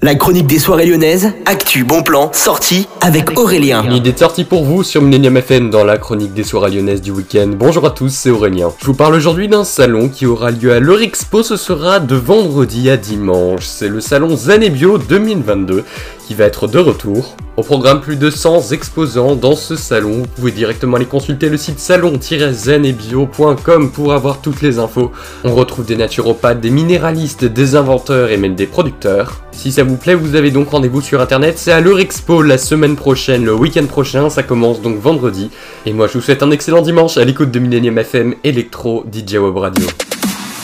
La chronique des soirées lyonnaises, actu, bon plan, sortie avec Aurélien. Une idée de sortie pour vous sur Millennium FM dans la chronique des soirées lyonnaises du week-end. Bonjour à tous, c'est Aurélien. Je vous parle aujourd'hui d'un salon qui aura lieu à l'Eurexpo, ce sera de vendredi à dimanche. C'est le salon Zanebio 2022 qui va être de retour. Au programme, plus de 100 exposants dans ce salon. Vous pouvez directement aller consulter le site salon-zenebio.com pour avoir toutes les infos. On retrouve des naturopathes, des minéralistes, des inventeurs et même des producteurs. Si ça vous plaît, vous avez donc rendez-vous sur internet. C'est à l'Eurexpo la semaine prochaine, le week-end prochain. Ça commence donc vendredi. Et moi, je vous souhaite un excellent dimanche à l'écoute de Millennium FM Electro DJ Web Radio.